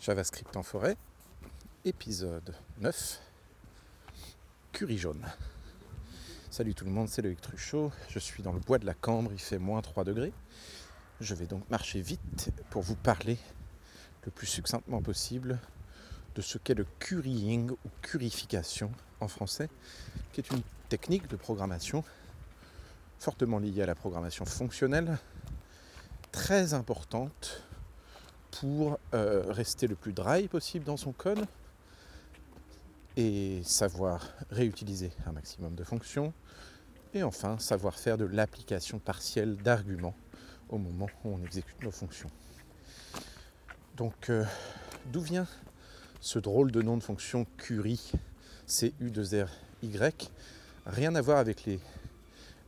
JavaScript en forêt, épisode 9, curry jaune. Salut tout le monde, c'est Loïc Truchot, je suis dans le bois de la Cambre, il fait moins 3 degrés. Je vais donc marcher vite pour vous parler le plus succinctement possible de ce qu'est le currying ou currification en français, qui est une technique de programmation fortement liée à la programmation fonctionnelle, très importante pour euh, rester le plus dry possible dans son code et savoir réutiliser un maximum de fonctions et enfin savoir faire de l'application partielle d'arguments au moment où on exécute nos fonctions. Donc euh, d'où vient ce drôle de nom de fonction curry C-U-2-R-Y Rien à voir avec les,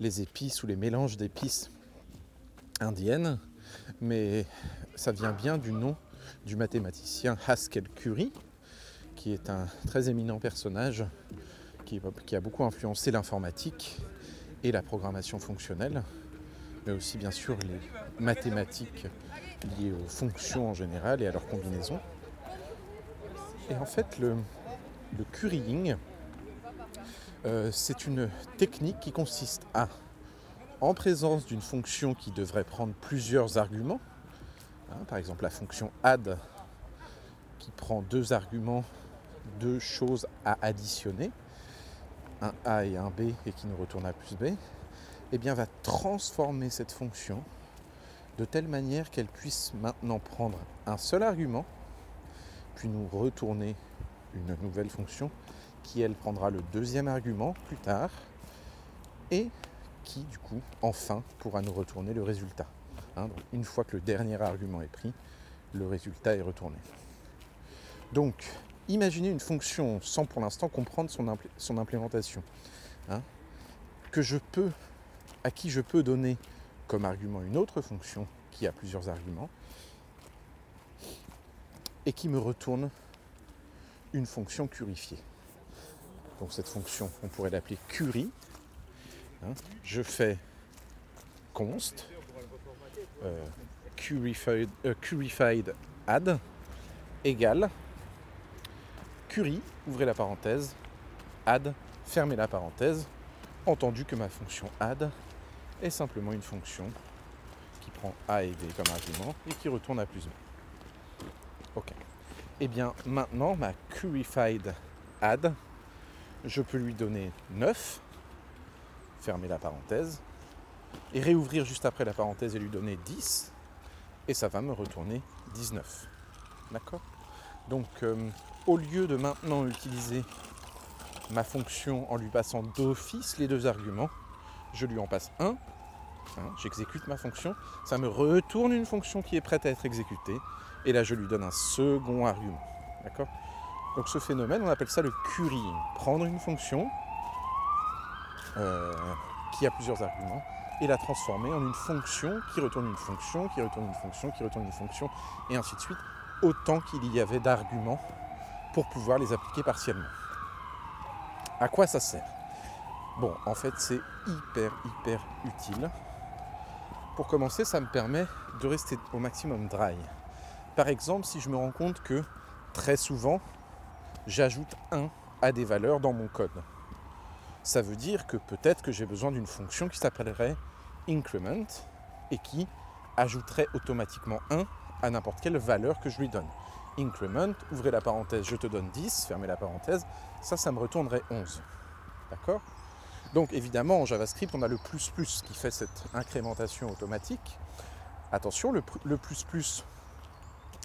les épices ou les mélanges d'épices indiennes, mais ça vient bien du nom du mathématicien Haskell Curry, qui est un très éminent personnage qui, a beaucoup influencé l'informatique et la programmation fonctionnelle, mais aussi bien sûr les mathématiques liées aux fonctions en général et à leurs combinaisons. Et en fait, le, currying, euh, c'est une technique qui consiste à, en présence d'une fonction qui devrait prendre plusieurs arguments, Hein, par exemple, la fonction add qui prend deux arguments, deux choses à additionner, un A et un B, et qui nous retourne A plus B, eh bien, va transformer cette fonction de telle manière qu'elle puisse maintenant prendre un seul argument, puis nous retourner une nouvelle fonction qui, elle, prendra le deuxième argument plus tard, et qui, du coup, enfin, pourra nous retourner le résultat. Hein, une fois que le dernier argument est pris, le résultat est retourné. Donc, imaginez une fonction sans pour l'instant comprendre son, implémentation. Hein, que je peux, à qui je peux donner comme argument une autre fonction qui a plusieurs arguments et qui me retourne une fonction curifiée. Donc cette fonction, on pourrait l'appeler curry. Hein, je fais const euh, euh, curified, add égale curry, ouvrez la parenthèse, add, fermez la parenthèse, entendu que ma fonction add est simplement une fonction qui prend A et B comme argument et qui retourne A plus B. Ok. Et eh bien maintenant, ma curified add, je peux lui donner 9, fermez la parenthèse, et réouvrir juste après la parenthèse et lui donner 10, et ça va me retourner 19. D'accord? Donc euh, au lieu de maintenant utiliser ma fonction en lui passant d'office les deux arguments, je lui en passe un, hein, j'exécute ma fonction, ça me retourne une fonction qui est prête à être exécutée, et là je lui donne un second argument. D'accord? Donc ce phénomène, on appelle ça le currying. Prendre une fonction euh, qui a plusieurs arguments et la transformer en une fonction qui retourne une fonction, qui retourne une fonction, qui retourne une fonction, et ainsi de suite, autant qu'il y avait d'arguments pour pouvoir les appliquer partiellement. À quoi ça sert? Bon, en fait, c'est hyper, hyper utile. Pour commencer, ça me permet de rester au maximum dry. Par exemple, si je me rends compte que très souvent, j'ajoute 1 à des valeurs dans mon code. Ça veut dire que peut-être que j'ai besoin d'une fonction qui s'appellerait increment et qui ajouterait automatiquement 1 à n'importe quelle valeur que je lui donne. Increment, ouvrez la parenthèse, je te donne 10, fermez la parenthèse, ça, ça me retournerait 11. D'accord? Donc évidemment, en JavaScript, on a le plus plus qui fait cette incrémentation automatique. Attention, le, plus plus,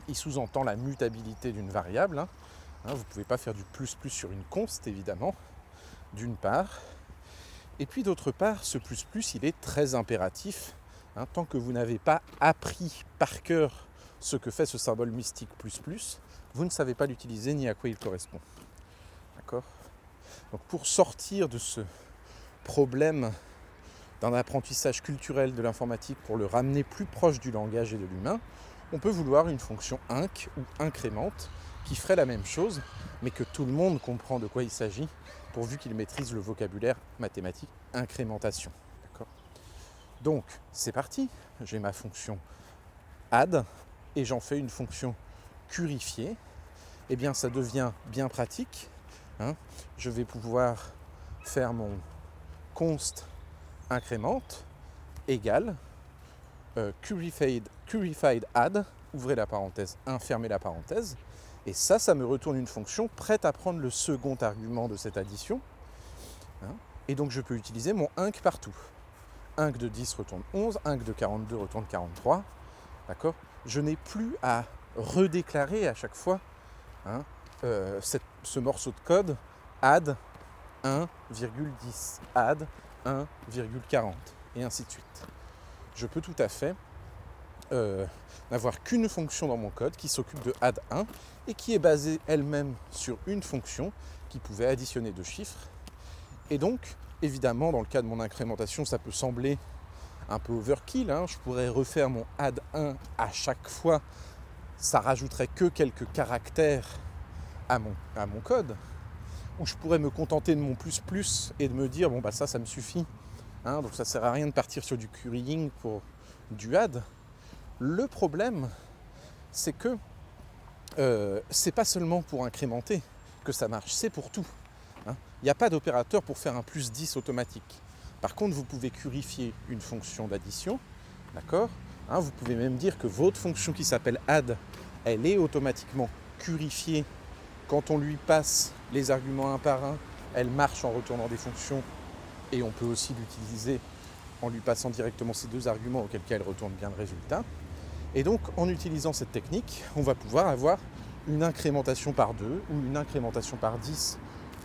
il sous-entend la mutabilité d'une variable. Hein. Hein, vous ne pouvez pas faire du plus plus sur une const, évidemment, d'une part. Et puis d'autre part, ce plus plus, il est très impératif. Hein, tant que vous n'avez pas appris par cœur ce que fait ce symbole mystique plus plus, vous ne savez pas l'utiliser ni à quoi il correspond. D'accord? Donc pour sortir de ce problème d'un apprentissage culturel de l'informatique pour le ramener plus proche du langage et de l'humain, on peut vouloir une fonction inc ou incrémente qui ferait la même chose, mais que tout le monde comprend de quoi il s'agit pourvu qu'il maîtrise le vocabulaire mathématique incrémentation. Donc c'est parti, j'ai ma fonction add et j'en fais une fonction purifié, eh bien ça devient bien pratique. Hein. Je vais pouvoir faire mon const incrémente égale euh, curified, add, ouvrez la parenthèse, fermez la parenthèse, et ça, ça me retourne une fonction prête à prendre le second argument de cette addition. Hein. et donc je peux utiliser mon inc partout. inc de 10 retourne 11, inc de 42 retourne 43. D'accord Je n'ai plus à redéclarer à chaque fois hein, euh, ce morceau de code add 1,10, add 1,40 et ainsi de suite. Je peux tout à fait euh, n'avoir qu'une fonction dans mon code qui s'occupe de add 1 et qui est basée elle-même sur une fonction qui pouvait additionner deux chiffres. Et donc, évidemment, dans le cas de mon incrémentation, ça peut sembler un peu overkill. Hein. Je pourrais refaire mon add 1 à chaque fois. Ça rajouterait que quelques caractères à mon, code. Ou je pourrais me contenter de mon plus plus et de me dire, bon, bah ça, ça me suffit. Hein. donc ça sert à rien de partir sur du currying pour du add. Le problème, c'est que euh, c'est pas seulement pour incrémenter que ça marche, c'est pour tout. Hein. Il n'y a pas d'opérateur pour faire un plus 10 automatique. Par contre, vous pouvez purifier une fonction d'addition, d'accord hein, Vous pouvez même dire que votre fonction qui s'appelle add, elle est automatiquement purifiée quand on lui passe les arguments un par un. Elle marche en retournant des fonctions et on peut aussi l'utiliser en lui passant directement ces deux arguments auquel cas elle retourne bien le résultat. Et donc en utilisant cette technique, on va pouvoir avoir une incrémentation par 2 ou une incrémentation par 10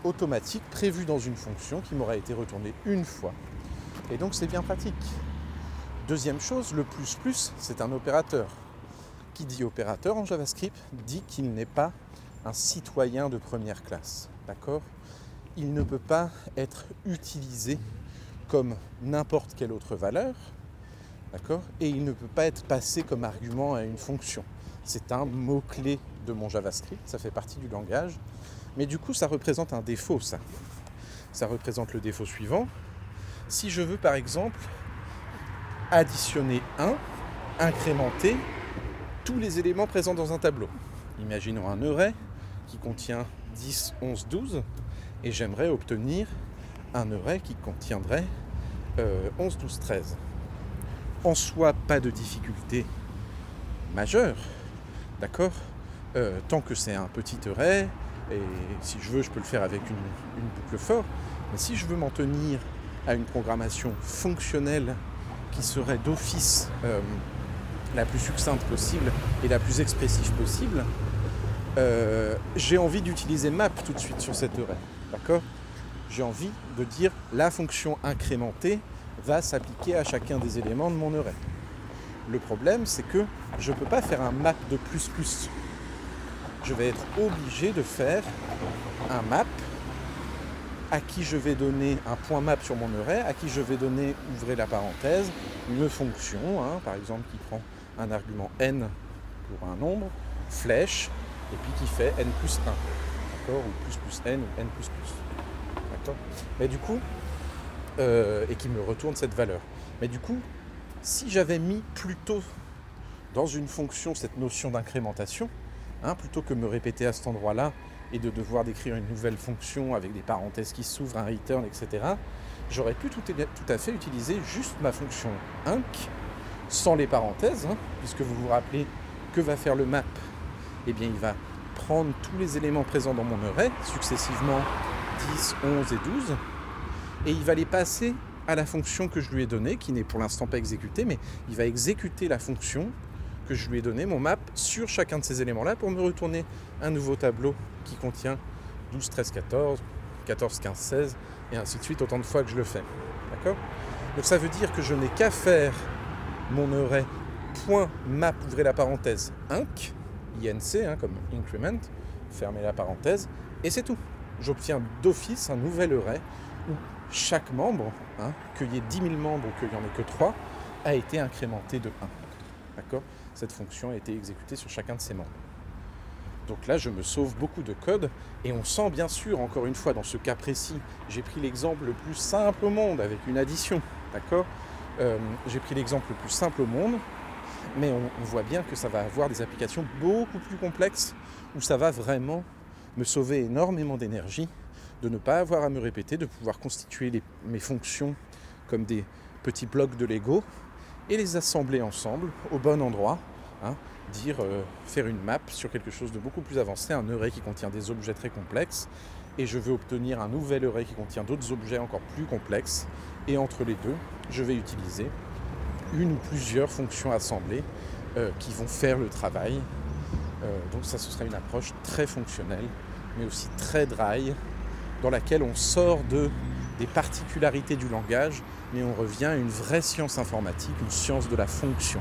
automatique prévue dans une fonction qui m'aurait été retournée une fois. Et donc c'est bien pratique. Deuxième chose, le plus plus, c'est un opérateur. Qui dit opérateur en JavaScript dit qu'il n'est pas un citoyen de première classe. D'accord? Il ne peut pas être utilisé comme n'importe quelle autre valeur, Et il ne peut pas être passé comme argument à une fonction. C'est un mot-clé de mon JavaScript, ça fait partie du langage. Mais du coup, ça représente un défaut, ça. Ça représente le défaut suivant. Si je veux, par exemple, additionner 1, incrémenter tous les éléments présents dans un tableau. Imaginons un array qui contient 10, 11, 12, et j'aimerais obtenir un array qui contiendrait 11, 12, 13 en soi pas de difficulté majeure, d'accord euh, Tant que c'est un petit array, et si je veux, je peux le faire avec une, boucle fort, mais si je veux m'en tenir à une programmation fonctionnelle qui serait d'office euh, la plus succincte possible et la plus expressive possible, euh, j'ai envie d'utiliser map tout de suite sur cet array, d'accord J'ai envie de dire la fonction incrémentée va s'appliquer à chacun des éléments de mon array. Le problème, c'est que je ne peux pas faire un map de plus plus. Je vais être obligé de faire un map à qui je vais donner un point map sur mon array, à qui je vais donner, ouvrez la parenthèse, une fonction, hein, par exemple qui prend un argument n pour un nombre, flèche, et puis qui fait n plus 1, d'accord, ou plus plus n ou n plus plus. D'accord? Mais du coup, euh, et qui me retourne cette valeur. Mais du coup, si j'avais mis plutôt dans une fonction cette notion d'incrémentation, hein, plutôt que me répéter à cet endroit-là et de devoir décrire une nouvelle fonction avec des parenthèses qui s'ouvrent, un return, etc., j'aurais pu tout, à fait utiliser juste ma fonction inc sans les parenthèses, hein, puisque vous vous rappelez que va faire le map? Eh bien, il va prendre tous les éléments présents dans mon array, successivement 10, 11 et 12, et il va les passer à la fonction que je lui ai donnée, qui n'est pour l'instant pas exécutée, mais il va exécuter la fonction que je lui ai donnée, mon map, sur chacun de ces éléments-là pour me retourner un nouveau tableau qui contient 12, 13, 14, 14, 15, 16, et ainsi de suite, autant de fois que je le fais. D'accord? Donc ça veut dire que je n'ai qu'à faire mon array point map, ouvrez la parenthèse, inc, inc, hein, comme increment, fermez la parenthèse, et c'est tout. J'obtiens d'office un nouvel array chaque membre, hein, qu'il y ait 10 000 membres ou qu'il n'y en ait que 3, a été incrémenté de 1. D'accord? Cette fonction a été exécutée sur chacun de ces membres. Donc là, je me sauve beaucoup de code et on sent bien sûr, encore une fois, dans ce cas précis, j'ai pris l'exemple le plus simple au monde avec une addition. D'accord? Euh, J'ai pris l'exemple le plus simple au monde. Mais on, voit bien que ça va avoir des applications beaucoup plus complexes où ça va vraiment me sauver énormément d'énergie de ne pas avoir à me répéter, de pouvoir constituer mes fonctions comme des petits blocs de Lego et les assembler ensemble au bon endroit. Hein, dire euh, faire une map sur quelque chose de beaucoup plus avancé, un array qui contient des objets très complexes, et je veux obtenir un nouvel array qui contient d'autres objets encore plus complexes, et entre les deux, je vais utiliser une ou plusieurs fonctions assemblées euh, qui vont faire le travail. Euh, donc ça, ce sera une approche très fonctionnelle, mais aussi très dry, dans laquelle on sort de, des particularités du langage, mais on revient à une vraie science informatique, une science de la fonction,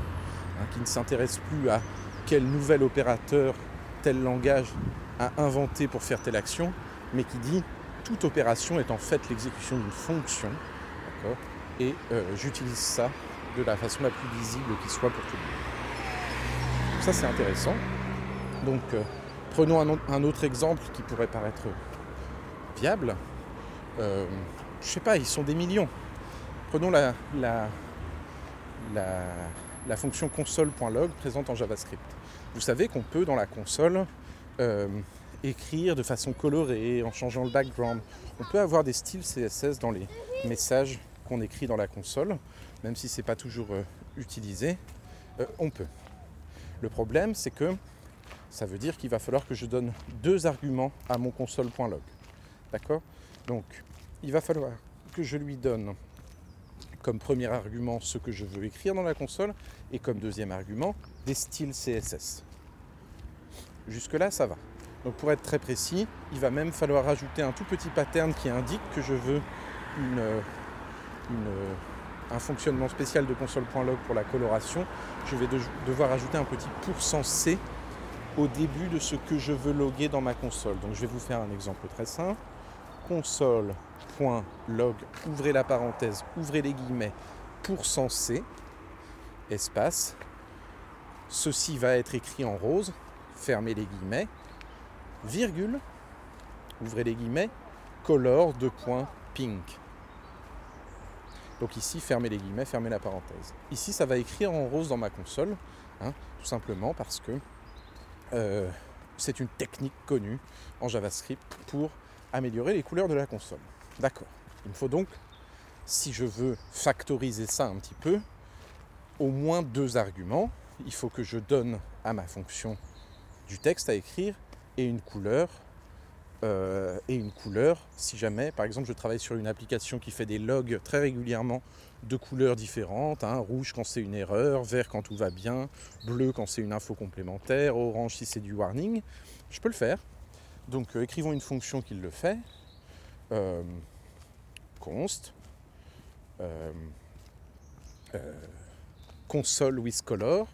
hein, qui ne s'intéresse plus à quel nouvel opérateur tel langage a inventé pour faire telle action, mais qui dit toute opération est en fait l'exécution d'une fonction, et euh, j'utilise ça de la façon la plus visible qui soit pour tout le monde. Ça c'est intéressant. Donc euh, prenons un, autre exemple qui pourrait paraître viable. Euh, je sais pas, ils sont des millions. Prenons la, fonction console.log présente en JavaScript. Vous savez qu'on peut dans la console euh, écrire de façon colorée en changeant le background. On peut avoir des styles CSS dans les messages qu'on écrit dans la console, même si ce n'est pas toujours euh, utilisé. Euh, on peut. Le problème, c'est que ça veut dire qu'il va falloir que je donne deux arguments à mon console.log. D'accord? Donc, il va falloir que je lui donne comme premier argument ce que je veux écrire dans la console et comme deuxième argument des styles CSS. Jusque-là, ça va. Donc pour être très précis, il va même falloir ajouter un tout petit pattern qui indique que je veux un fonctionnement spécial de console.log pour la coloration. Je vais devoir ajouter un petit pourcent %c au début de ce que je veux loguer dans ma console. Donc je vais vous faire un exemple très simple console.log, ouvrez la parenthèse, ouvrez les guillemets, %c, espace. Ceci va être écrit en rose, fermez les guillemets, virgule, ouvrez les guillemets, color de point pink. Donc ici, fermez les guillemets, fermez la parenthèse. Ici, ça va écrire en rose dans ma console, hein, tout simplement parce que euh, c'est une technique connue en JavaScript pour améliorer les couleurs de la console. D'accord. Il me faut donc, si je veux factoriser ça un petit peu, au moins deux arguments. Il faut que je donne à ma fonction du texte à écrire et une couleur. Euh, et une couleur, si jamais, par exemple, je travaille sur une application qui fait des logs très régulièrement de couleurs différentes, hein, rouge quand c'est une erreur, vert quand tout va bien, bleu quand c'est une info complémentaire, orange si c'est du warning, je peux le faire. Donc euh, écrivons une fonction qui le fait. Euh, const euh, console with color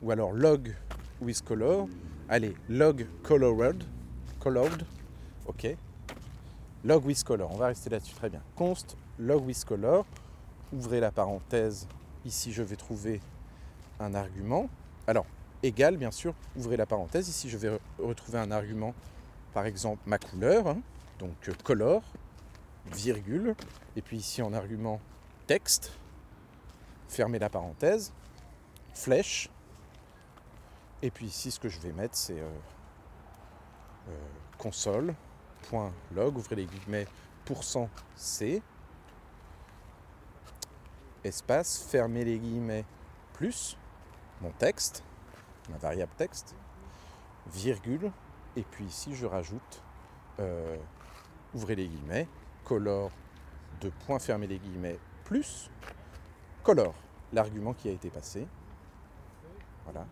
ou alors log with color. Allez, log colored, colored, ok. Log with color, on va rester là-dessus, très bien. Const log with color, ouvrez la parenthèse, ici je vais trouver un argument. Alors, égal bien sûr, ouvrez la parenthèse, ici je vais retrouver un argument par exemple ma couleur, hein, donc euh, color, virgule, et puis ici en argument texte, fermez la parenthèse, flèche, et puis ici ce que je vais mettre c'est euh, euh, console.log, ouvrez les guillemets, %c, espace, fermez les guillemets, plus, mon texte, ma variable texte, virgule, et puis ici, je rajoute, euh, ouvrez les guillemets, color de point fermé les guillemets, plus color, l'argument qui a été passé. Voilà.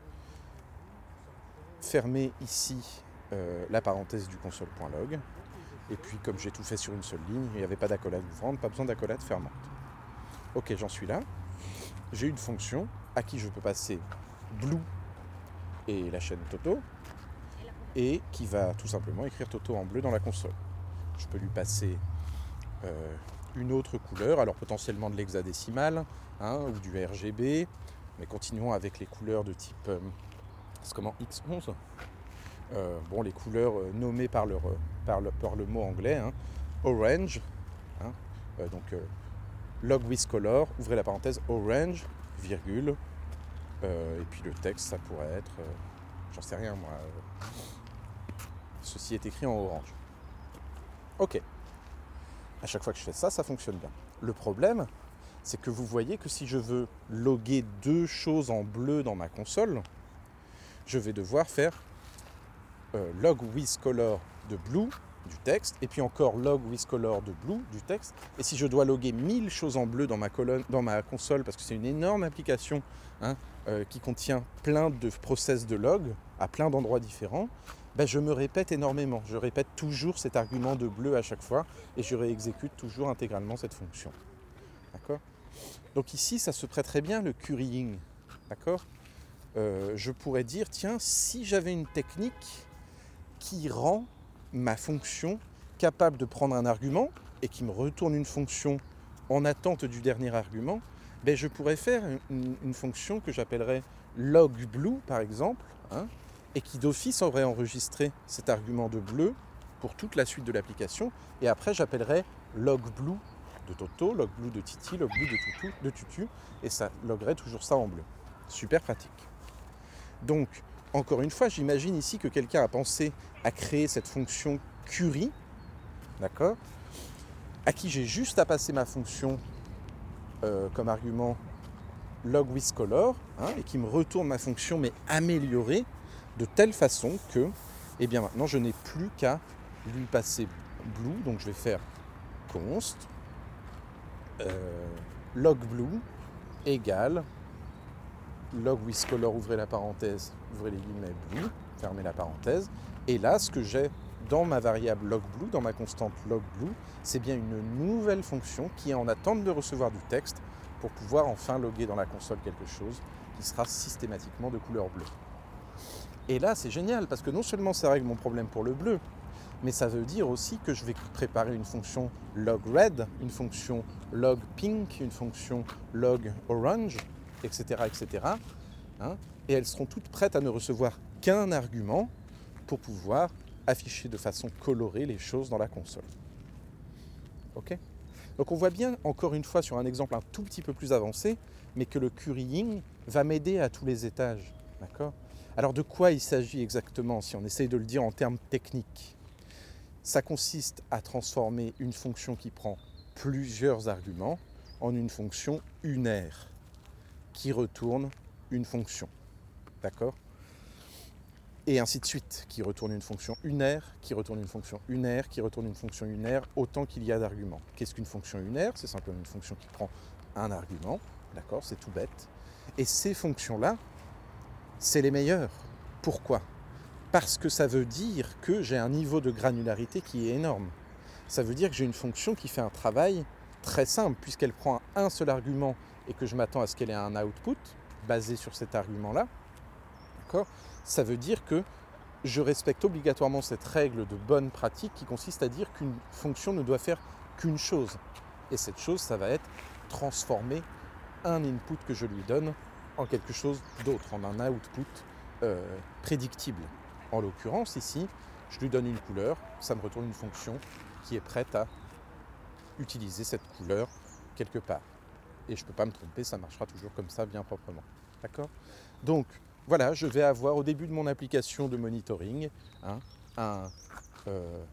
Fermez ici euh, la parenthèse du console.log. Et puis, comme j'ai tout fait sur une seule ligne, il n'y avait pas d'accolade ouvrante, pas besoin d'accolade fermante. Ok, j'en suis là. J'ai une fonction à qui je peux passer blue et la chaîne Toto, et qui va tout simplement écrire Toto en bleu dans la console. Je peux lui passer euh, une autre couleur, alors potentiellement de l'hexadécimal hein, ou du RGB, mais continuons avec les couleurs de type euh, comment X11. Euh, bon, les couleurs nommées par, par, le, par, le, mot anglais, hein. orange, hein, donc log with color, ouvrez la parenthèse, orange, virgule, et puis le texte, ça pourrait être, j'en sais rien moi, ceci est écrit en orange. Ok. À chaque fois que je fais ça, ça fonctionne bien. Le problème, c'est que vous voyez que si je veux loguer deux choses en bleu dans ma console, je vais devoir faire log with color de blue du texte, et puis encore log with color de blue du texte. Et si je dois loguer 1000 choses en bleu dans ma, colonne, dans ma console, parce que c'est une énorme application hein, euh, qui contient plein de process de log à plein d'endroits différents, ben je me répète énormément. Je répète toujours cet argument de bleu à chaque fois et je réexécute toujours intégralement cette fonction. Donc ici, ça se prête très bien le currying. D'accord? Euh, Je pourrais dire, tiens, si j'avais une technique qui rend ma fonction capable de prendre un argument et qui me retourne une fonction en attente du dernier argument, ben je pourrais faire une, fonction que j'appellerais logBlue par exemple, hein, et qui d'office aurait enregistré cet argument de bleu pour toute la suite de l'application, et après j'appellerais logBlue de Toto, logBlue de Titi, logBlue de Tutu, de et ça loguerait toujours ça en bleu. Super pratique. Donc, encore une fois, j'imagine ici que quelqu'un a pensé à créer cette fonction query, d'accord À qui j'ai juste à passer ma fonction euh, comme argument log with color, hein, et qui me retourne ma fonction mais améliorée de telle façon que, eh bien maintenant, je n'ai plus qu'à lui passer blue, donc je vais faire const euh, log blue égale log with color, ouvrez la parenthèse, ouvrez les guillemets blue, fermez la parenthèse. Et là, ce que j'ai dans ma variable logBlue, dans ma constante logBlue, c'est bien une nouvelle fonction qui est en attente de recevoir du texte pour pouvoir enfin loguer dans la console quelque chose qui sera systématiquement de couleur bleue. Et là, c'est génial parce que non seulement ça règle mon problème pour le bleu, mais ça veut dire aussi que je vais préparer une fonction logRed, une fonction logPink, une fonction logOrange, etc. etc. Hein, et elles seront toutes prêtes à ne recevoir qu'un argument pour pouvoir afficher de façon colorée les choses dans la console. Ok? Donc on voit bien, encore une fois, sur un exemple un tout petit peu plus avancé, mais que le currying va m'aider à tous les étages. D'accord? Alors de quoi il s'agit exactement, si on essaye de le dire en termes techniques? Ça consiste à transformer une fonction qui prend plusieurs arguments en une fonction unaire qui retourne une fonction. D'accord? Et ainsi de suite, qui retourne une fonction unaire, qui retourne une fonction unaire, qui retourne une fonction unaire, autant qu'il y a d'arguments. Qu'est-ce qu'une fonction unaire? C'est simplement une fonction qui prend un argument. D'accord? C'est tout bête. Et ces fonctions-là, c'est les meilleures. Pourquoi? Parce que ça veut dire que j'ai un niveau de granularité qui est énorme. Ça veut dire que j'ai une fonction qui fait un travail très simple, puisqu'elle prend un seul argument et que je m'attends à ce qu'elle ait un output basé sur cet argument-là, d'accord? Ça veut dire que je respecte obligatoirement cette règle de bonne pratique qui consiste à dire qu'une fonction ne doit faire qu'une chose. Et cette chose, ça va être transformer un input que je lui donne en quelque chose d'autre, en un output euh, prédictible. En l'occurrence, ici, je lui donne une couleur, ça me retourne une fonction qui est prête à utiliser cette couleur quelque part et je ne peux pas me tromper, ça marchera toujours comme ça, bien proprement. D'accord? Donc, voilà, je vais avoir au début de mon application de monitoring hein, euh,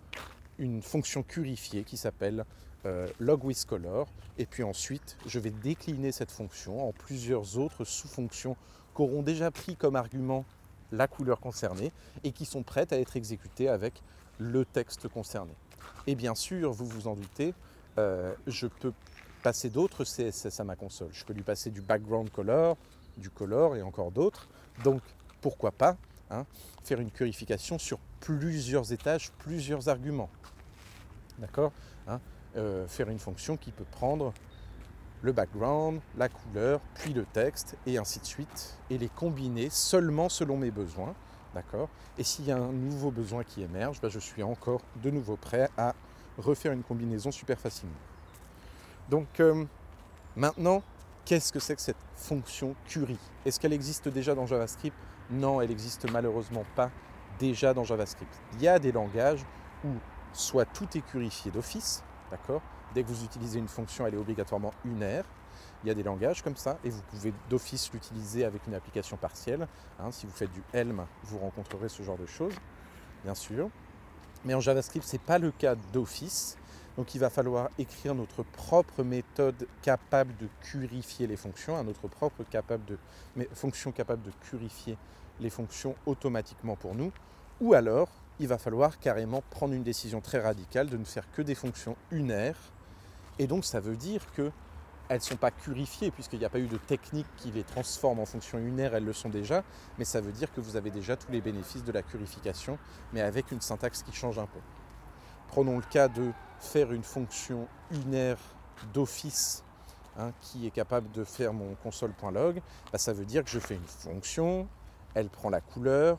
une fonction purifiée qui s'appelle euh, logWithColor. Et puis ensuite, je vais décliner cette fonction en plusieurs autres sous-fonctions qu'auront déjà pris comme argument la couleur concernée et qui sont prêtes à être exécutées avec le texte concerné. Et bien sûr, vous vous en doutez, euh, je peux passer d'autres CSS à ma console. Je peux lui passer du background color, du color et encore d'autres. Donc pourquoi pas hein, faire une purification sur plusieurs étages, plusieurs arguments. D'accord? Euh, Faire une fonction qui peut prendre le background, la couleur, puis le texte, et ainsi de suite, et les combiner seulement selon mes besoins. D'accord? Et s'il y a un nouveau besoin qui émerge, ben, je suis encore de nouveau prêt à refaire une combinaison super facilement. Donc euh, maintenant, qu'est-ce que c'est que cette fonction query Est-ce qu'elle existe déjà dans JavaScript? Non, elle n'existe malheureusement pas déjà dans JavaScript. Il y a des langages où soit tout est querifié d'office, Dès que vous utilisez une fonction, elle est obligatoirement unaire. Il y a des langages comme ça et vous pouvez d'office l'utiliser avec une application partielle. Hein. si vous faites du Helm, vous rencontrerez ce genre de choses, bien sûr. Mais en JavaScript, ce n'est pas le cas d'office. Donc il va falloir écrire notre propre méthode capable de purifier les fonctions, hein, notre propre capable fonction capable de purifier les fonctions automatiquement pour nous. Ou alors, il va falloir carrément prendre une décision très radicale de ne faire que des fonctions unaires. Et donc ça veut dire que elles ne sont pas purifiées puisqu'il n'y a pas eu de technique qui les transforme en fonctions unaires, elles le sont déjà, mais ça veut dire que vous avez déjà tous les bénéfices de la purification, mais avec une syntaxe qui change un peu. Prenons le cas de faire une fonction unaire d'office hein, qui est capable de faire mon console.log, bah, ça veut dire que je fais une fonction, elle prend la couleur,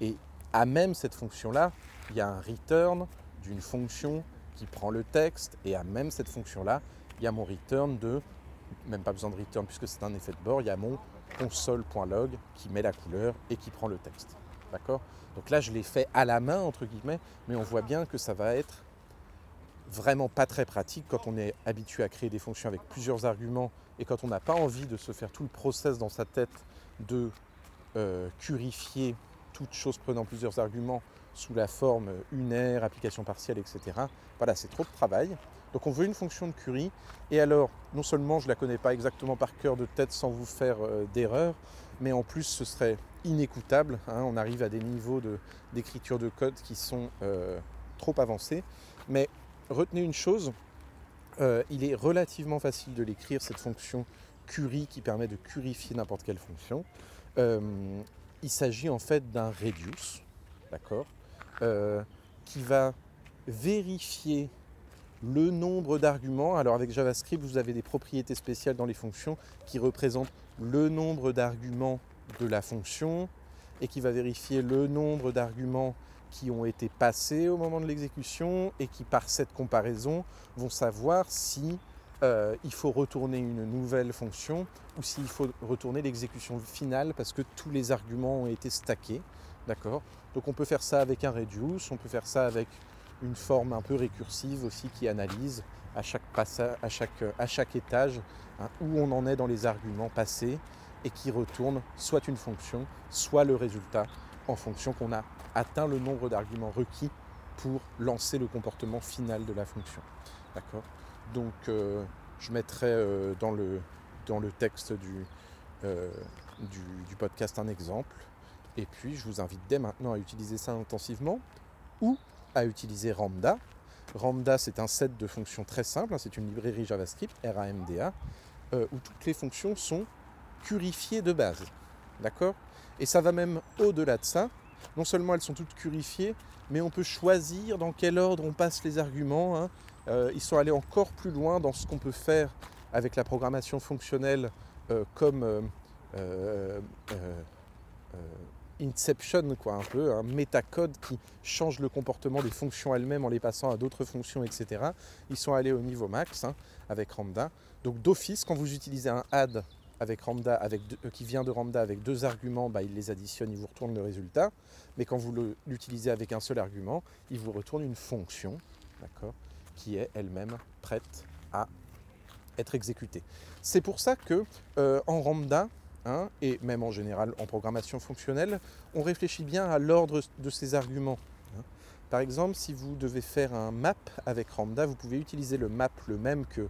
et à même cette fonction-là, il y a un return d'une fonction qui prend le texte, et à même cette fonction-là, il y a mon return de, même pas besoin de return puisque c'est un effet de bord, il y a mon console.log qui met la couleur et qui prend le texte. D'accord? Donc là, je l'ai fait à la main, entre guillemets, mais on voit bien que ça va être vraiment pas très pratique quand on est habitué à créer des fonctions avec plusieurs arguments et quand on n'a pas envie de se faire tout le process dans sa tête de euh, purifier toute chose prenant plusieurs arguments sous la forme unaire, application partielle, etc. Voilà, c'est trop de travail. Donc on veut une fonction de Curie. Et alors, non seulement je ne la connais pas exactement par cœur de tête sans vous faire euh, d'erreur, mais en plus ce serait inécoutable. Hein. on arrive à des niveaux d'écriture de, code qui sont euh, trop avancés. Mais retenez une chose, euh, il est relativement facile de l'écrire, cette fonction Curie qui permet de curifier n'importe quelle fonction. Il s'agit en fait d'un reduce, d'accord, qui va vérifier le nombre d'arguments. Alors avec JavaScript, vous avez des propriétés spéciales dans les fonctions qui représentent le nombre d'arguments de la fonction et qui va vérifier le nombre d'arguments qui ont été passés au moment de l'exécution et qui par cette comparaison vont savoir si euh, il faut retourner une nouvelle fonction ou s'il faut retourner l'exécution finale parce que tous les arguments ont été stackés. D'accord? Donc on peut faire ça avec un reduce, on peut faire ça avec une forme un peu récursive aussi qui analyse à chaque, étage hein, où on en est dans les arguments passés et qui retourne soit une fonction, soit le résultat en fonction qu'on a atteint le nombre d'arguments requis pour lancer le comportement final de la fonction. Donc euh, je mettrai euh, dans, le, texte du, euh, du, podcast un exemple. Et puis je vous invite dès maintenant à utiliser ça intensivement ou à utiliser Ramda. Ramda, c'est un set de fonctions très simple, hein, c'est une librairie JavaScript, RAMDA, où toutes les fonctions sont purifiées de base. D'accord? Et ça va même au-delà de ça. Non seulement elles sont toutes purifiées, mais on peut choisir dans quel ordre on passe les arguments. Hein. Euh, ils sont allés encore plus loin dans ce qu'on peut faire avec la programmation fonctionnelle euh, comme Inception, quoi, un peu, un métacode qui change le comportement des fonctions elles-mêmes en les passant à d'autres fonctions, etc. Ils sont allés au niveau max hein, avec Ramda. Donc d'office, quand vous utilisez un add avec Ramda, avec euh, qui vient de Ramda avec deux arguments, bah, il les additionne, il vous retourne le résultat. Mais quand vous l'utilisez avec un seul argument, il vous retourne une fonction, d'accord, qui est elle-même prête à être exécutée. C'est pour ça que euh, en Ramda, Hein, et même en général en programmation fonctionnelle, on réfléchit bien à l'ordre de ces arguments. Hein. Par exemple, si vous devez faire un map avec Ramda, vous pouvez utiliser le map le même que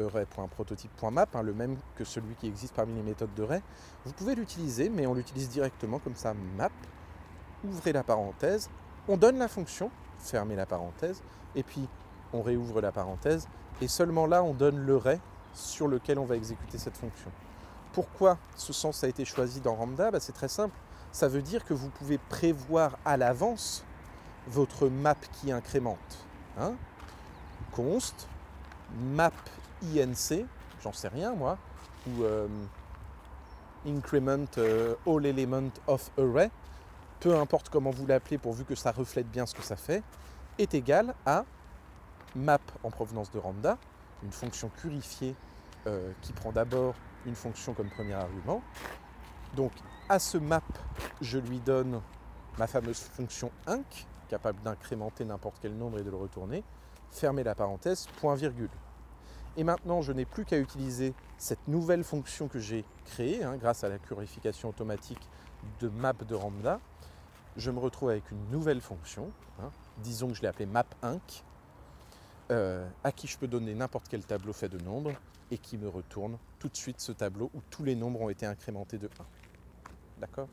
array.prototype.map, hein, le même que celui qui existe parmi les méthodes de Ray. Vous pouvez l'utiliser, mais on l'utilise directement comme ça, map, ouvrez la parenthèse, on donne la fonction, fermez la parenthèse, et puis on réouvre la parenthèse, et seulement là on donne le ray sur lequel on va exécuter cette fonction. Pourquoi ce sens a été choisi dans Ramda bah, C'est très simple. Ça veut dire que vous pouvez prévoir à l'avance votre map qui incrémente. Hein? Const map inc, j'en sais rien moi, ou euh, increment euh, all element of array, peu importe comment vous l'appelez pourvu que ça reflète bien ce que ça fait, est égal à map en provenance de Ramda, une fonction purifiée euh, qui prend d'abord une fonction comme premier argument. Donc à ce map, je lui donne ma fameuse fonction inc, capable d'incrémenter n'importe quel nombre et de le retourner, fermer la parenthèse, point virgule. Et maintenant, je n'ai plus qu'à utiliser cette nouvelle fonction que j'ai créée hein, grâce à la purification automatique de map de Ramda. Je me retrouve avec une nouvelle fonction, hein. disons que je l'ai appelée map-inc, euh, à qui je peux donner n'importe quel tableau fait de nombres et qui me retourne tout de suite ce tableau où tous les nombres ont été incrémentés de 1. D'accord?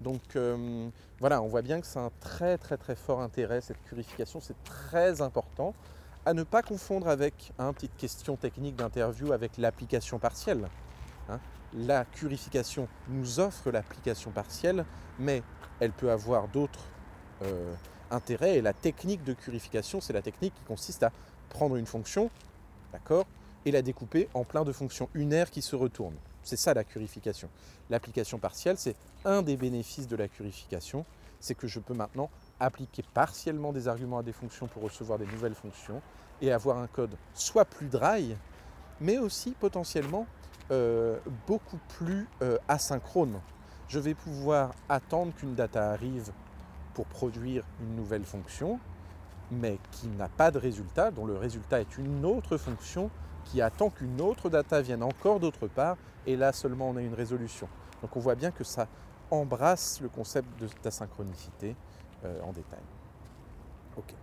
Donc euh, voilà, on voit bien que c'est un très très très fort intérêt, cette purification, c'est très important à ne pas confondre avec, une hein, petite question technique d'interview, avec l'application partielle. Hein. La purification nous offre l'application partielle, mais elle peut avoir d'autres euh, intérêts. Et la technique de purification, c'est la technique qui consiste à prendre une fonction, d'accord, et la découper en plein de fonctions unaires qui se retournent. C'est ça la purification. L'application partielle, c'est un des bénéfices de la purification, c'est que je peux maintenant appliquer partiellement des arguments à des fonctions pour recevoir des nouvelles fonctions et avoir un code soit plus dry, mais aussi potentiellement euh, beaucoup plus euh, asynchrone. Je vais pouvoir attendre qu'une data arrive pour produire une nouvelle fonction, mais qui n'a pas de résultat, dont le résultat est une autre fonction qui attend qu'une autre data vienne encore d'autre part, et là seulement on a une résolution. Donc on voit bien que ça embrasse le concept d'asynchronicité euh, en détail. Ok.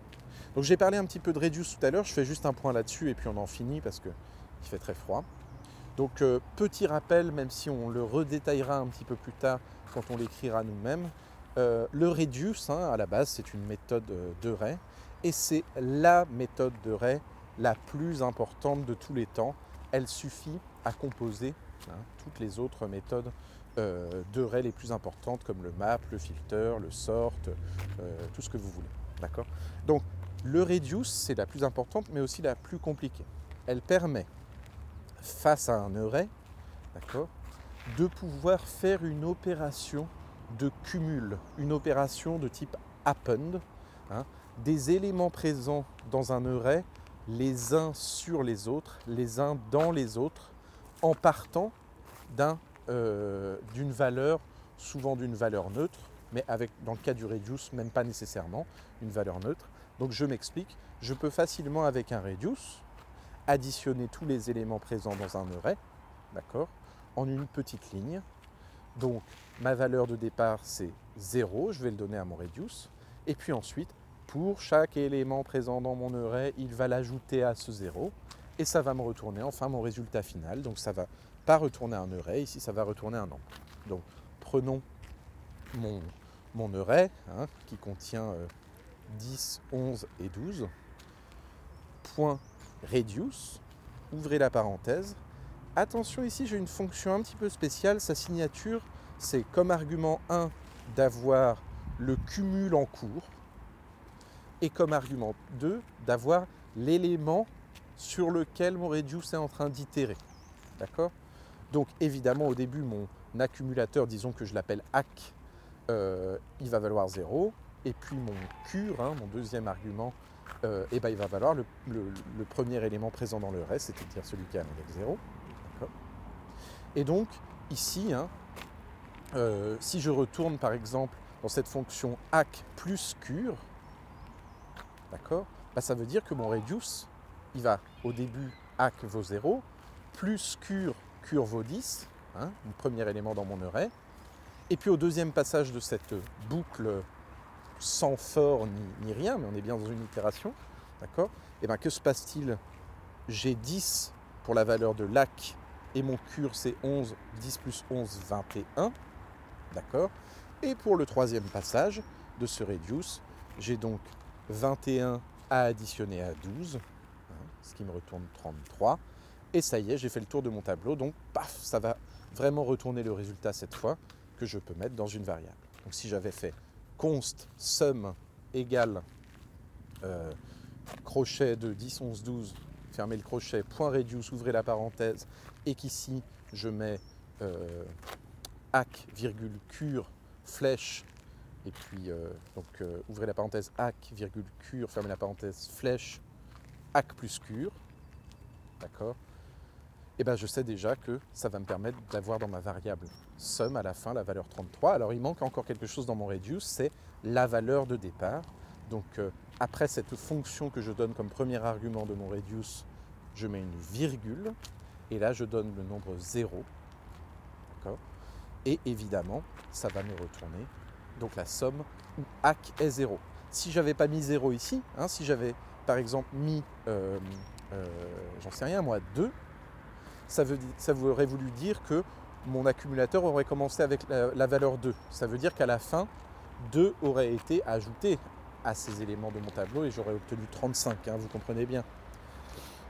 Donc j'ai parlé un petit peu de Reduce tout à l'heure, je fais juste un point là-dessus et puis on en finit parce qu'il fait très froid. Donc euh, petit rappel, même si on le redétaillera un petit peu plus tard quand on l'écrira nous-mêmes, euh, le Reduce, hein, à la base, c'est une méthode de Ray et c'est la méthode de Ray la plus importante de tous les temps. Elle suffit à composer hein, toutes les autres méthodes euh, de Ray les plus importantes comme le map, le filter, le sort, euh, tout ce que vous voulez. D'accord? Donc le reduce, c'est la plus importante, mais aussi la plus compliquée. Elle permet, face à un array, d'accord, de pouvoir faire une opération de cumul, une opération de type append, hein, des éléments présents dans un array les uns sur les autres, les uns dans les autres, en partant euh, d'une valeur, souvent d'une valeur neutre, mais avec, dans le cas du reduce, même pas nécessairement une valeur neutre. Donc je m'explique, je peux facilement avec un reduce additionner tous les éléments présents dans un array, d'accord, en une petite ligne. Donc ma valeur de départ c'est 0, je vais le donner à mon reduce, et puis ensuite pour chaque élément présent dans mon array, il va l'ajouter à ce 0, et ça va me retourner enfin mon résultat final. Donc ça va pas retourner un array, ici ça va retourner un nombre. Donc prenons mon, mon array hein, qui contient 10, euh, 11 et 12. Point reduce, ouvrez la parenthèse. Attention ici j'ai une fonction un petit peu spéciale, sa signature c'est comme argument 1 d'avoir le cumul en cours et comme argument 2 d'avoir l'élément sur lequel mon reduce est en train d'itérer. D'accord? Donc évidemment au début mon accumulateur, disons que je l'appelle hack, euh, il va valoir 0. Et puis mon cure, hein, mon deuxième argument, euh, eh ben, il va valoir le, premier élément présent dans le reste, c'est-à-dire celui qui a un 0. Et donc ici, hein, euh, si je retourne par exemple dans cette fonction hack plus cure, d'accord, bah, ça veut dire que mon reduce, il va au début hack vaut 0, plus cure cure vaut 10, hein, le premier élément dans mon array. Et puis au deuxième passage de cette boucle sans fort ni, rien, mais on est bien dans une itération, d'accord Et eh bien que se passe-t-il? J'ai 10 pour la valeur de lac et mon cure c'est 11, 10 plus 11, 21, d'accord Et pour le troisième passage de ce reduce, j'ai donc 21 à additionner à 12, hein, ce qui me retourne 33, et ça y est, j'ai fait le tour de mon tableau. Donc, paf, ça va vraiment retourner le résultat cette fois que je peux mettre dans une variable. Donc, si j'avais fait const sum égale euh, crochet de 10, 11, 12, fermez le crochet, point reduce, ouvrez la parenthèse, et qu'ici je mets euh, hack, virgule, cure, flèche, et puis euh, donc ouvrez la parenthèse hack, virgule, cure, fermez la parenthèse, flèche, hack plus cure, d'accord? Eh ben je sais déjà que ça va me permettre d'avoir dans ma variable sum à la fin la valeur 33. Alors il manque encore quelque chose dans mon reduce, c'est la valeur de départ. Donc euh, après cette fonction que je donne comme premier argument de mon reduce je mets une virgule, et là je donne le nombre 0. D'accord? Et évidemment, ça va me retourner donc la somme où hack est 0. Si j'avais pas mis 0 ici, hein, si j'avais par exemple mis, euh, euh, j'en sais rien moi, 2, ça, aurait voulu dire que mon accumulateur aurait commencé avec la, valeur 2. Ça veut dire qu'à la fin, 2 aurait été ajouté à ces éléments de mon tableau et j'aurais obtenu 35, hein, vous comprenez bien.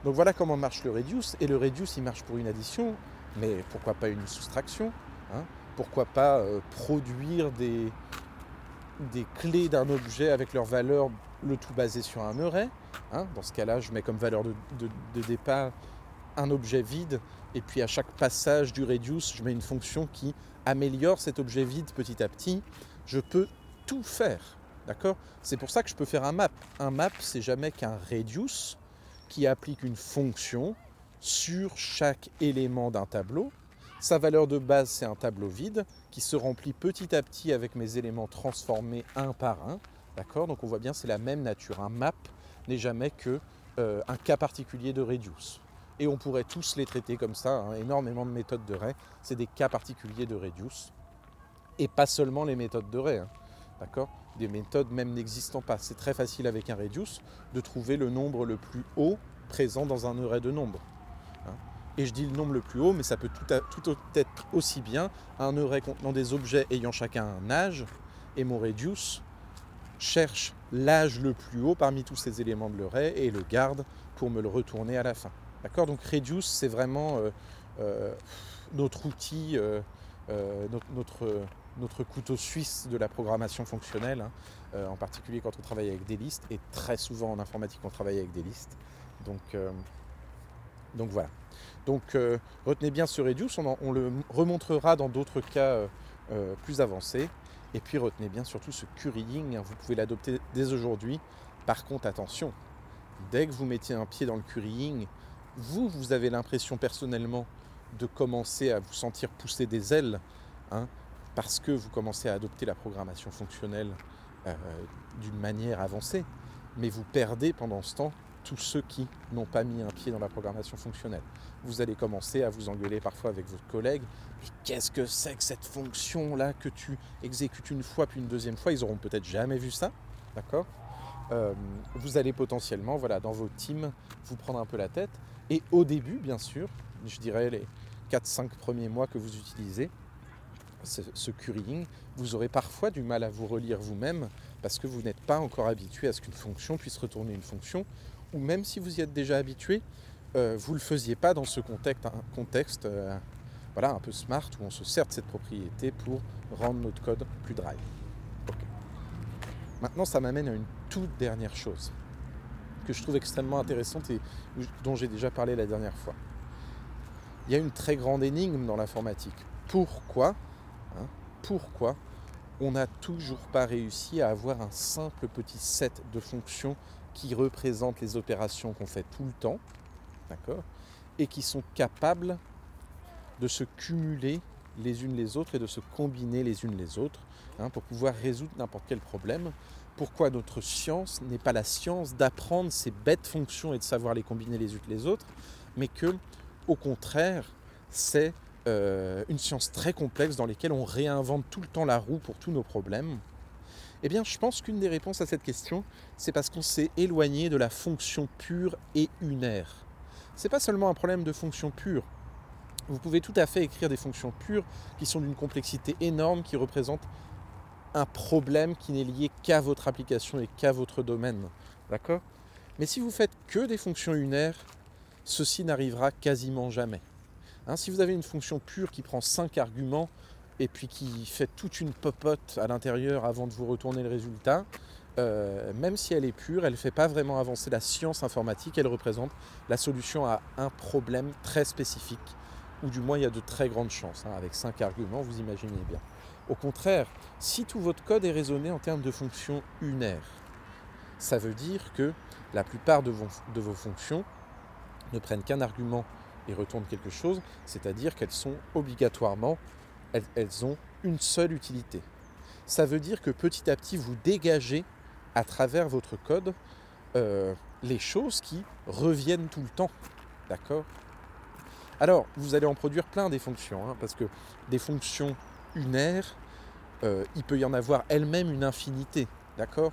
Donc voilà comment marche le reduce. Et le reduce, il marche pour une addition, mais pourquoi pas une soustraction hein Pourquoi pas euh, produire des, des clés d'un objet avec leur valeur, le tout basé sur un array hein Dans ce cas-là, je mets comme valeur de, de départ un objet vide et puis à chaque passage du reduce, je mets une fonction qui améliore cet objet vide petit à petit. Je peux tout faire. D'accord? C'est pour ça que je peux faire un map. Un map, c'est jamais qu'un reduce qui applique une fonction sur chaque élément d'un tableau. Sa valeur de base, c'est un tableau vide qui se remplit petit à petit avec mes éléments transformés un par un. D'accord? Donc on voit bien, c'est la même nature. Un map n'est jamais que euh, un cas particulier de reduce. Et on pourrait tous les traiter comme ça. Hein. Énormément de méthodes de Ray, c'est des cas particuliers de reduce. Et pas seulement les méthodes de Ray. Hein. D'accord Des méthodes même n'existant pas. C'est très facile avec un reduce de trouver le nombre le plus haut présent dans un array de nombres. Hein. Et je dis le nombre le plus haut, mais ça peut tout, tout être aussi bien un array contenant des objets ayant chacun un âge, et mon reduce cherche l'âge le plus haut parmi tous ces éléments de l'array et le garde pour me le retourner à la fin. D'accord Donc reduce, c'est vraiment euh, euh, notre outil, euh, notre couteau suisse de la programmation fonctionnelle, hein, euh, en particulier quand on travaille avec des listes, et très souvent en informatique on travaille avec des listes. Donc, euh, voilà. Donc euh, retenez bien ce reduce, on, le remontrera dans d'autres cas plus avancés. Et puis retenez bien surtout ce currying, hein, vous pouvez l'adopter dès aujourd'hui. Par contre, attention, dès que vous mettez un pied dans le currying, vous, vous avez l'impression personnellement de commencer à vous sentir pousser des ailes. Hein, parce que vous commencez à adopter la programmation fonctionnelle euh, d'une manière avancée, mais vous perdez pendant ce temps tous ceux qui n'ont pas mis un pied dans la programmation fonctionnelle. Vous allez commencer à vous engueuler parfois avec votre collègue. Et qu'est-ce que c'est que cette fonction-là que tu exécutes une fois puis une deuxième fois? Ils auront peut-être jamais vu ça, d'accord? Euh, Vous allez potentiellement, voilà, dans vos teams, vous prendre un peu la tête. Et au début, bien sûr, je dirais les 4-5 premiers mois que vous utilisez, ce, currying, vous aurez parfois du mal à vous relire vous-même parce que vous n'êtes pas encore habitué à ce qu'une fonction puisse retourner une fonction, ou même si vous y êtes déjà habitué, euh, vous ne le faisiez pas dans ce contexte, un contexte euh, voilà, un peu smart où on se sert de cette propriété pour rendre notre code plus drive. Maintenant, ça m'amène à une toute dernière chose que je trouve extrêmement intéressante et dont j'ai déjà parlé la dernière fois. Il y a une très grande énigme dans l'informatique. Pourquoi. Pourquoi on n'a toujours pas réussi à avoir un simple petit set de fonctions qui représentent les opérations qu'on fait tout le temps, d'accord, et qui sont capables de se cumuler les unes les autres et de se combiner les unes les autres hein, pour pouvoir résoudre n'importe quel problème. Pourquoi notre science n'est pas la science d'apprendre ces bêtes fonctions et de savoir les combiner les unes les autres, mais que, au contraire, c'est euh, une science très complexe dans laquelle on réinvente tout le temps la roue pour tous nos problèmes Eh bien, je pense qu'une des réponses à cette question, c'est parce qu'on s'est éloigné de la fonction pure et unaire. C'est pas seulement un problème de fonction pure. Vous pouvez tout à fait écrire des fonctions pures qui sont d'une complexité énorme, qui représentent un problème qui n'est lié qu'à votre application et qu'à votre domaine. D'accord? Mais si vous faites que des fonctions unaires, ceci n'arrivera quasiment jamais. Hein, si vous avez une fonction pure qui prend 5 arguments et puis qui fait toute une popote à l'intérieur avant de vous retourner le résultat, euh, même si elle est pure, elle ne fait pas vraiment avancer la science informatique, elle représente la solution à un problème très spécifique, ou du moins il y a de très grandes chances. Hein, avec 5 arguments, vous imaginez bien. Au contraire, si tout votre code est raisonné en termes de fonctions unaires, ça veut dire que la plupart de vos fonctions ne prennent qu'un argument et retournent quelque chose, c'est-à-dire qu'elles sont obligatoirement, elles, ont une seule utilité. Ça veut dire que petit à petit, vous dégagez à travers votre code euh, les choses qui reviennent tout le temps. D'accord? Alors, vous allez en produire plein des fonctions, hein, parce que des fonctions unaires, euh, il peut y en avoir elles-mêmes une infinité. D'accord?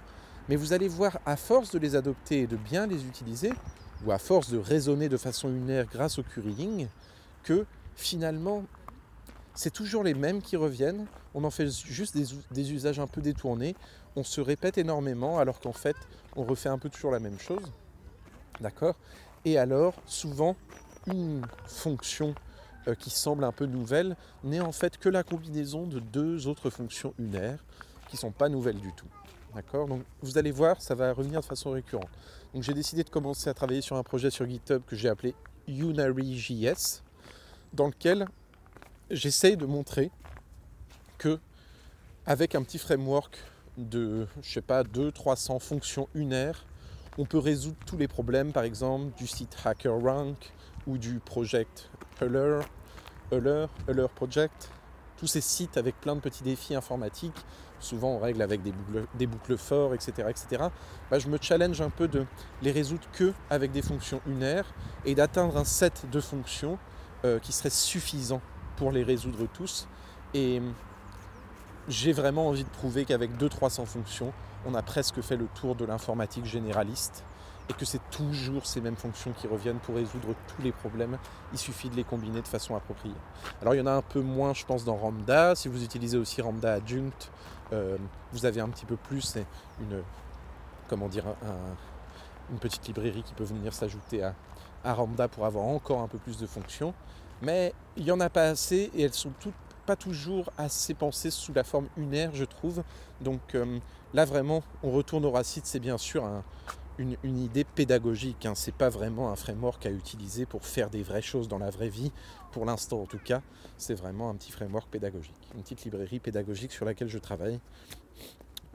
Mais vous allez voir, à force de les adopter et de bien les utiliser, ou à force de raisonner de façon unaire grâce au currying, que finalement, c'est toujours les mêmes qui reviennent. On en fait juste des, usages un peu détournés. On se répète énormément alors qu'en fait, on refait un peu toujours la même chose. D'accord? Et alors, souvent, une fonction euh, qui semble un peu nouvelle n'est en fait que la combinaison de deux autres fonctions unaires qui ne sont pas nouvelles du tout. D'accord Donc vous allez voir, ça va revenir de façon récurrente. Donc j'ai décidé de commencer à travailler sur un projet sur GitHub que j'ai appelé UnaryJS, dans lequel j'essaye de montrer que avec un petit framework de, je sais pas, 200-300 fonctions unaires, on peut résoudre tous les problèmes, par exemple, du site HackerRank ou du project Euler, Euler, Project, tous ces sites avec plein de petits défis informatiques, souvent on règle avec des boucles, des forts, etc. etc. Je me challenge un peu de les résoudre que avec des fonctions unaires et d'atteindre un set de fonctions euh, qui serait suffisant pour les résoudre tous. Et j'ai vraiment envie de prouver qu'avec 200-300 fonctions, on a presque fait le tour de l'informatique généraliste et que c'est toujours ces mêmes fonctions qui reviennent pour résoudre tous les problèmes. Il suffit de les combiner de façon appropriée. Alors il y en a un peu moins, je pense, dans Ramda. Si vous utilisez aussi Ramda Adjunct, euh, vous avez un petit peu plus une, comment dire, une petite librairie qui peut venir s'ajouter à, à Ramda pour avoir encore un peu plus de fonctions. Mais il n'y en a pas assez et elles sont toutes pas toujours assez pensées sous la forme unaire, je trouve. Donc euh, là vraiment, on retourne au racine, c'est bien sûr un, une, idée pédagogique. Hein. Ce n'est pas vraiment un framework à utiliser pour faire des vraies choses dans la vraie vie. Pour l'instant, en tout cas, c'est vraiment un petit framework pédagogique. Une petite librairie pédagogique sur laquelle je travaille.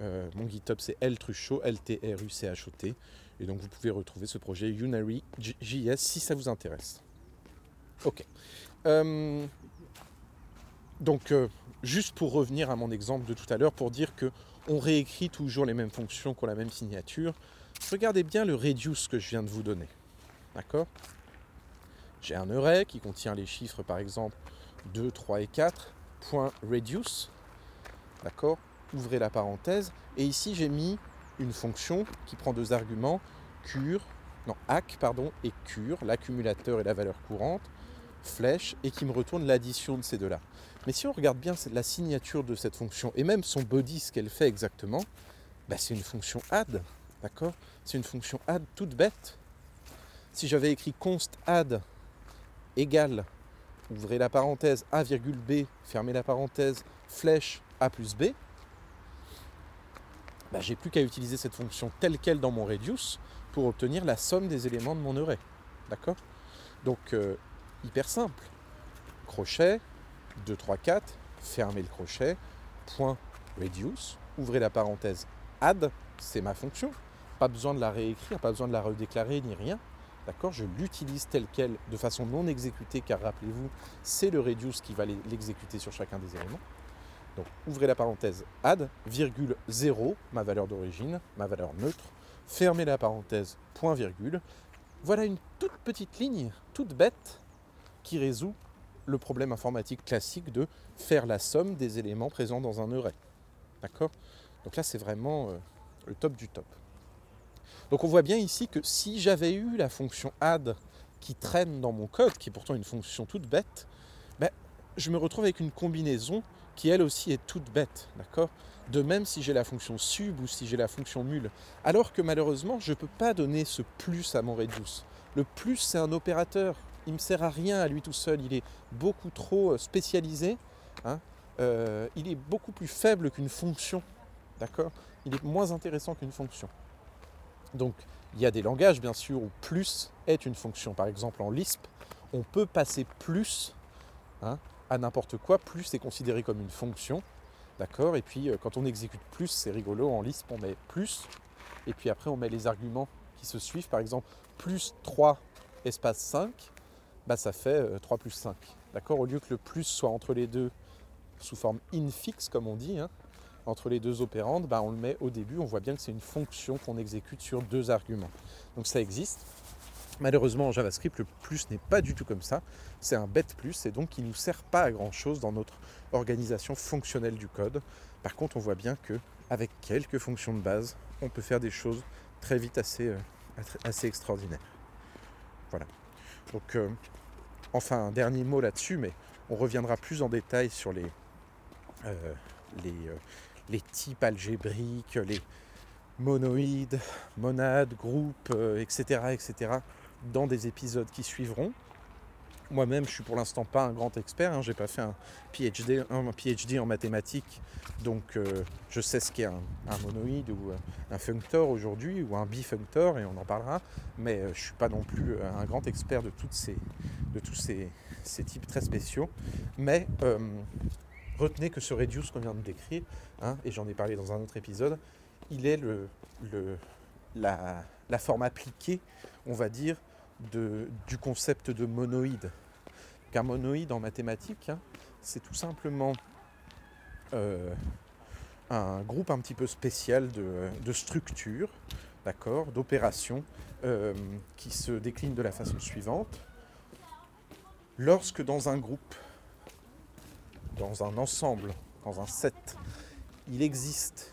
Euh, mon GitHub, c'est Ltruchot, L-T-R-U-C-H-O-T. Et donc, vous pouvez retrouver ce projet Unary.js si ça vous intéresse. Ok. Euh, donc, euh, juste pour revenir à mon exemple de tout à l'heure, pour dire que on réécrit toujours les mêmes fonctions qui ont la même signature. Regardez bien le reduce que je viens de vous donner. D'accord? J'ai un array qui contient les chiffres par exemple 2, 3 et 4. Point reduce. D'accord? Ouvrez la parenthèse. Et ici j'ai mis une fonction qui prend deux arguments, cure, non, hack, pardon, et cure, l'accumulateur et la valeur courante, flèche, et qui me retourne l'addition de ces deux-là. Mais si on regarde bien la signature de cette fonction, et même son body, ce qu'elle fait exactement, bah, c'est une fonction add. D'accord? C'est une fonction add toute bête. Si j'avais écrit const add égale, ouvrez la parenthèse, a, b, fermez la parenthèse, flèche a plus b, bah, j'ai plus qu'à utiliser cette fonction telle qu'elle dans mon reduce pour obtenir la somme des éléments de mon array. D'accord? Donc, euh, hyper simple. Crochet, 2, 3, 4, fermez le crochet, point reduce, ouvrez la parenthèse add, c'est ma fonction. Pas besoin de la réécrire, pas besoin de la redéclarer ni rien. D'accord Je l'utilise telle qu'elle de façon non exécutée car rappelez-vous, c'est le reduce qui va l'exécuter sur chacun des éléments. Donc ouvrez la parenthèse add, virgule 0, ma valeur d'origine, ma valeur neutre, fermez la parenthèse, point virgule. Voilà une toute petite ligne, toute bête, qui résout le problème informatique classique de faire la somme des éléments présents dans un array. D'accord? Donc là c'est vraiment euh, le top du top. Donc on voit bien ici que si j'avais eu la fonction add qui traîne dans mon code, qui est pourtant une fonction toute bête, ben, je me retrouve avec une combinaison qui elle aussi est toute bête, d'accord? De même si j'ai la fonction sub ou si j'ai la fonction mul. Alors que malheureusement, je ne peux pas donner ce plus à mon reduce. Le plus, c'est un opérateur. Il ne me sert à rien à lui tout seul. Il est beaucoup trop euh, spécialisé. Hein. Euh, il est beaucoup plus faible qu'une fonction. D'accord? Il est moins intéressant qu'une fonction. Donc il y a des langages bien sûr où plus est une fonction. Par exemple en Lisp, on peut passer plus hein, à n'importe quoi. Plus est considéré comme une fonction. D'accord? Et puis euh, quand on exécute plus, c'est rigolo. En Lisp, on met plus. Et puis après, on met les arguments qui se suivent. Par exemple, plus 3 espace 5, bah, ça fait 3 euh, plus 5. D'accord? Au lieu que le plus soit entre les deux sous forme infix, comme on dit, hein, entre les deux opérandes, bah, on le met au début, on voit bien que c'est une fonction qu'on exécute sur deux arguments. Donc ça existe. Malheureusement, en JavaScript, le plus n'est pas du tout comme ça. C'est un bête plus et donc il ne nous sert pas à grand chose dans notre organisation fonctionnelle du code. Par contre, on voit bien que avec quelques fonctions de base, on peut faire des choses très vite assez, euh, assez extraordinaires. Voilà. Donc, euh, enfin, un dernier mot là-dessus, mais on reviendra plus en détail sur les, euh, les, les types algébriques, les monoïdes, monades, groupes, etc., etc dans des épisodes qui suivront. Moi-même, je suis pour l'instant pas un grand expert, hein. j'ai pas fait un PhD, un PhD en mathématiques, donc euh, je sais ce qu'est un, monoïde ou euh, un functor aujourd'hui, ou un bifunctor, et on en parlera, mais euh, je suis pas non plus un grand expert de, ces, de tous ces, ces types très spéciaux. Mais retenez que ce reduce qu'on vient de décrire, hein, et j'en ai parlé dans un autre épisode, il est la, forme appliquée, on va dire, du concept de monoïde. Car monoïde en mathématiques, hein, c'est tout simplement euh, un groupe un petit peu spécial de, structures, d'accord, d'opérations euh, qui se déclinent de la façon suivante. Lorsque dans un groupe, dans un ensemble, dans un set, il existe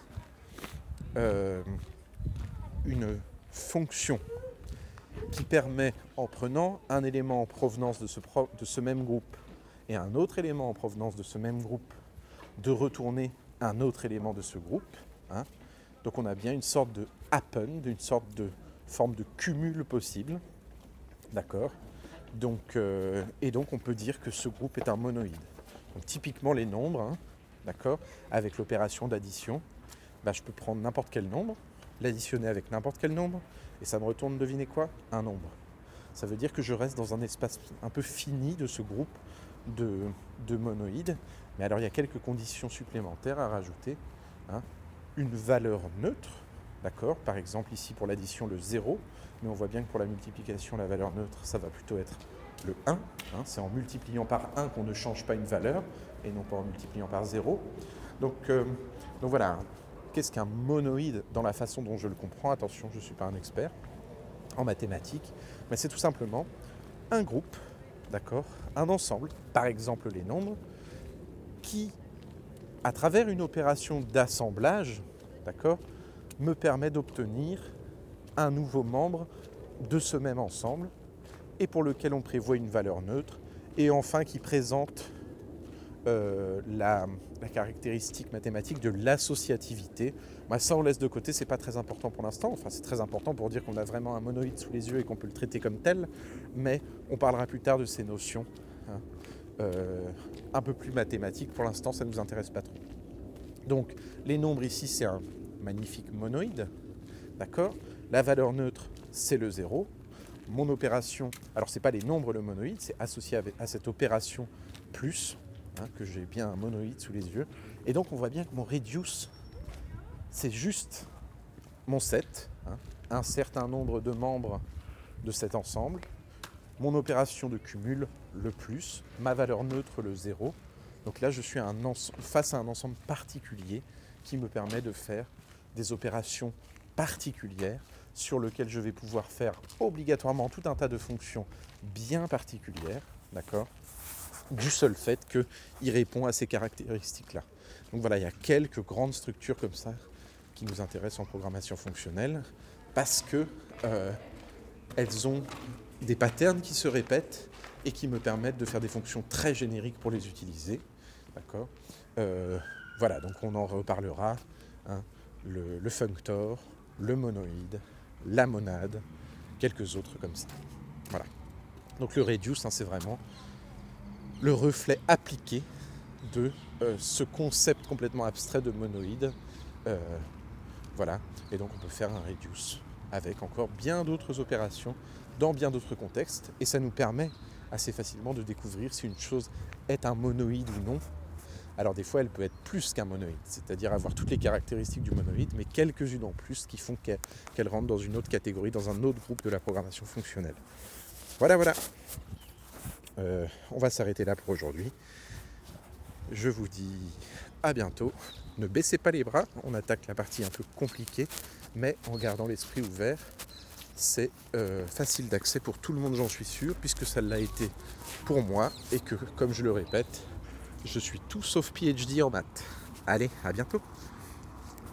euh, une fonction qui permet, en prenant un élément en provenance de ce, de ce même groupe et un autre élément en provenance de ce même groupe, de retourner un autre élément de ce groupe. Hein. Donc on a bien une sorte de happen, d'une sorte de forme de cumul possible. D'accord euh, Et donc on peut dire que ce groupe est un monoïde. Donc typiquement les nombres, hein, d'accord Avec l'opération d'addition, bah, je peux prendre n'importe quel nombre, l'additionner avec n'importe quel nombre, et ça me retourne, devinez quoi? Un nombre. Ça veut dire que je reste dans un espace un peu fini de ce groupe de, monoïdes. Mais alors il y a quelques conditions supplémentaires à rajouter. Hein. Une valeur neutre, d'accord Par exemple ici pour l'addition le 0, mais on voit bien que pour la multiplication la valeur neutre ça va plutôt être le 1. Hein. C'est en multipliant par 1 qu'on ne change pas une valeur et non pas en multipliant par 0. Donc, euh, donc voilà, Qu'est-ce qu'un monoïde dans la façon dont je le comprends? Attention, je ne suis pas un expert en mathématiques, mais c'est tout simplement un groupe, d'accord? Un ensemble, par exemple les nombres, qui, à travers une opération d'assemblage, d'accord, me permet d'obtenir un nouveau membre de ce même ensemble et pour lequel on prévoit une valeur neutre et enfin qui présente euh, la, caractéristique mathématique de l'associativité. Moi, ça, on laisse de côté, c'est pas très important pour l'instant. Enfin, c'est très important pour dire qu'on a vraiment un monoïde sous les yeux et qu'on peut le traiter comme tel, mais on parlera plus tard de ces notions hein, euh, un peu plus mathématiques. Pour l'instant, ça ne nous intéresse pas trop. Donc, les nombres ici, c'est un magnifique monoïde, d'accord? La valeur neutre, c'est le zéro. Mon opération, alors c'est pas les nombres le monoïde, c'est associé à cette opération plus, Hein, que j'ai bien un monoïde sous les yeux. Et donc on voit bien que mon reduce, c'est juste mon set, hein, un certain nombre de membres de cet ensemble, mon opération de cumul, le plus, ma valeur neutre, le 0. Donc là, je suis face à un ensemble particulier qui me permet de faire des opérations particulières sur lesquelles je vais pouvoir faire obligatoirement tout un tas de fonctions bien particulières, d'accord du seul fait qu'il répond à ces caractéristiques-là. Donc voilà, il y a quelques grandes structures comme ça qui nous intéressent en programmation fonctionnelle parce que euh, elles ont des patterns qui se répètent et qui me permettent de faire des fonctions très génériques pour les utiliser. D'accord euh, Voilà, donc on en reparlera. Hein, le, functor, le monoïde, la monade, quelques autres comme ça. Voilà. Donc le reduce, hein, c'est vraiment le reflet appliqué de euh, ce concept complètement abstrait de monoïde. Euh, voilà, et donc on peut faire un reduce avec encore bien d'autres opérations dans bien d'autres contextes, et ça nous permet assez facilement de découvrir si une chose est un monoïde ou non. Alors des fois, elle peut être plus qu'un monoïde, c'est-à-dire avoir toutes les caractéristiques du monoïde, mais quelques-unes en plus qui font qu'elle rentre dans une autre catégorie, dans un autre groupe de la programmation fonctionnelle. Voilà, voilà. Euh, on va s'arrêter là pour aujourd'hui. Je vous dis à bientôt. Ne baissez pas les bras, on attaque la partie un peu compliquée, mais en gardant l'esprit ouvert, c'est euh, facile d'accès pour tout le monde, j'en suis sûr, puisque ça l'a été pour moi, et que, comme je le répète, je suis tout sauf PhD en maths. Allez, à bientôt